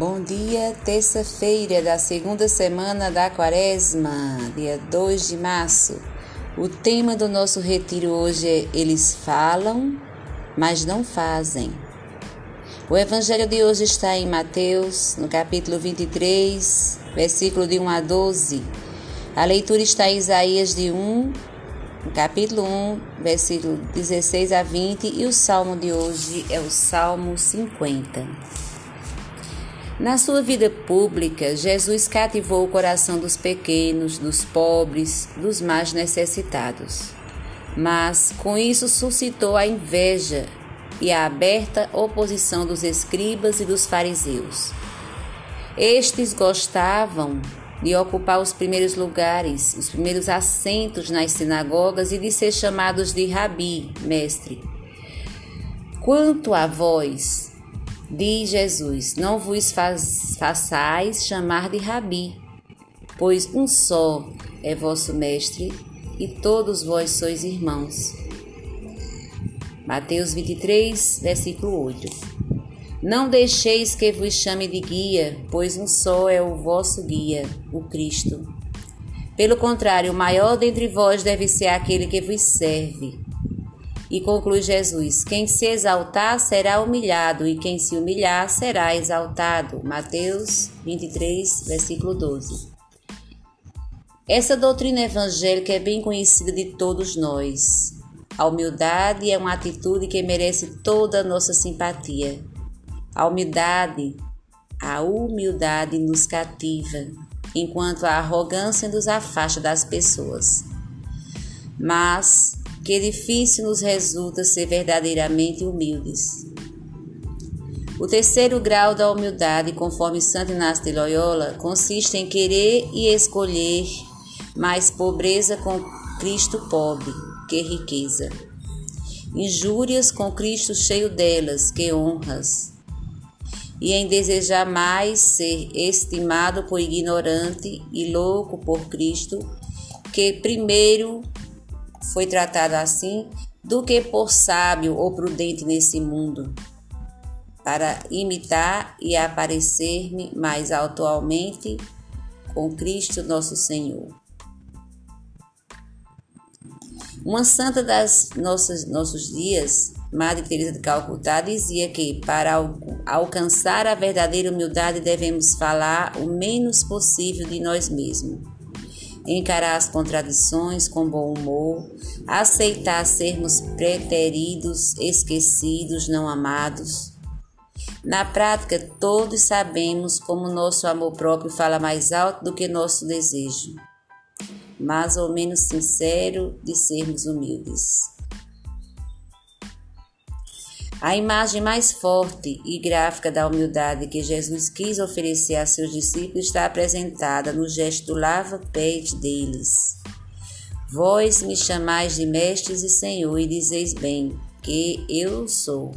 Bom dia, terça-feira da segunda semana da quaresma, dia 2 de março. O tema do nosso retiro hoje é Eles falam, mas não fazem. O evangelho de hoje está em Mateus, no capítulo 23, versículo de 1 a 12. A leitura está em Isaías de 1, no capítulo 1, versículo 16 a 20, e o salmo de hoje é o Salmo 50. Na sua vida pública, Jesus cativou o coração dos pequenos, dos pobres, dos mais necessitados. Mas com isso suscitou a inveja e a aberta oposição dos escribas e dos fariseus. Estes gostavam de ocupar os primeiros lugares, os primeiros assentos nas sinagogas e de ser chamados de rabi, mestre. Quanto a vós, Diz Jesus: Não vos façais chamar de rabi, pois um só é vosso mestre e todos vós sois irmãos. Mateus 23, versículo 8. Não deixeis que vos chame de guia, pois um só é o vosso guia, o Cristo. Pelo contrário, o maior dentre vós deve ser aquele que vos serve. E conclui Jesus: Quem se exaltar será humilhado, e quem se humilhar será exaltado. Mateus 23, versículo 12. Essa doutrina evangélica é bem conhecida de todos nós. A humildade é uma atitude que merece toda a nossa simpatia. A humildade, a humildade nos cativa, enquanto a arrogância nos afasta das pessoas. Mas que difícil nos resulta ser verdadeiramente humildes. O terceiro grau da humildade, conforme Santo Inácio de Loyola, consiste em querer e escolher mais pobreza com Cristo pobre que riqueza. Injúrias com Cristo cheio delas que honras. E em desejar mais ser estimado por ignorante e louco por Cristo, que primeiro foi tratado assim do que por sábio ou prudente nesse mundo, para imitar e aparecer-me mais atualmente com Cristo nosso Senhor. Uma santa das nossas, nossos dias, Madre Teresa de Calcutá, dizia que para alcançar a verdadeira humildade devemos falar o menos possível de nós mesmos encarar as contradições com bom humor, aceitar sermos preteridos, esquecidos, não amados. Na prática, todos sabemos como nosso amor próprio fala mais alto do que nosso desejo, mais ou menos sincero de sermos humildes. A imagem mais forte e gráfica da humildade que Jesus quis oferecer a seus discípulos está apresentada no gesto do lava-pés deles. Vós me chamais de mestres e senhor e dizeis bem que eu sou.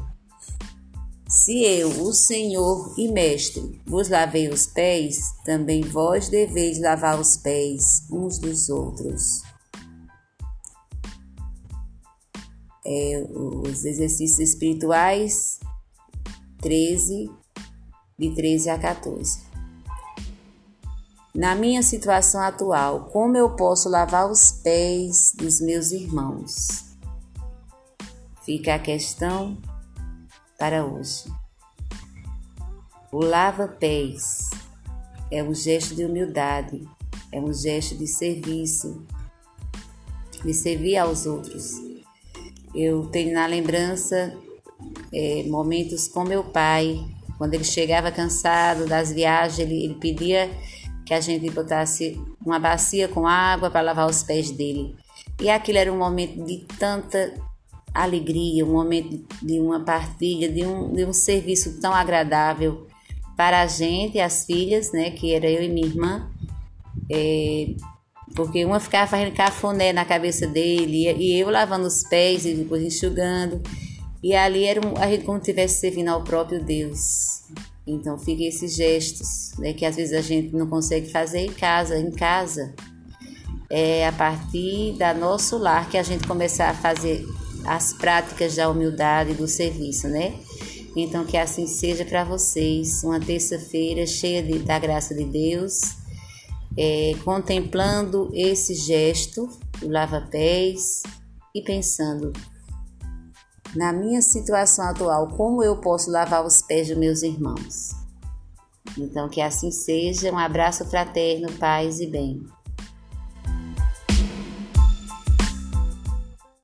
Se eu, o Senhor e Mestre, vos lavei os pés, também vós deveis lavar os pés uns dos outros. É, os exercícios espirituais 13, de 13 a 14. Na minha situação atual, como eu posso lavar os pés dos meus irmãos? Fica a questão para hoje. O lava-pés é um gesto de humildade, é um gesto de serviço, de servir aos outros. Eu tenho na lembrança é, momentos com meu pai, quando ele chegava cansado das viagens, ele, ele pedia que a gente botasse uma bacia com água para lavar os pés dele. E aquilo era um momento de tanta alegria, um momento de uma partilha, de um, de um serviço tão agradável para a gente, as filhas, né, que era eu e minha irmã. É, porque uma ficava fazendo cafuné na cabeça dele e eu lavando os pés e depois enxugando. E ali era um, a gente como se estivesse servindo ao próprio Deus. Então fica esses gestos, né, que às vezes a gente não consegue fazer em casa, em casa. É a partir da nosso lar que a gente começar a fazer as práticas da humildade e do serviço, né? Então, que assim seja para vocês, uma terça-feira cheia de, da graça de Deus, é, contemplando esse gesto do lava-pés e pensando na minha situação atual, como eu posso lavar os pés dos meus irmãos. Então, que assim seja. Um abraço fraterno, paz e bem.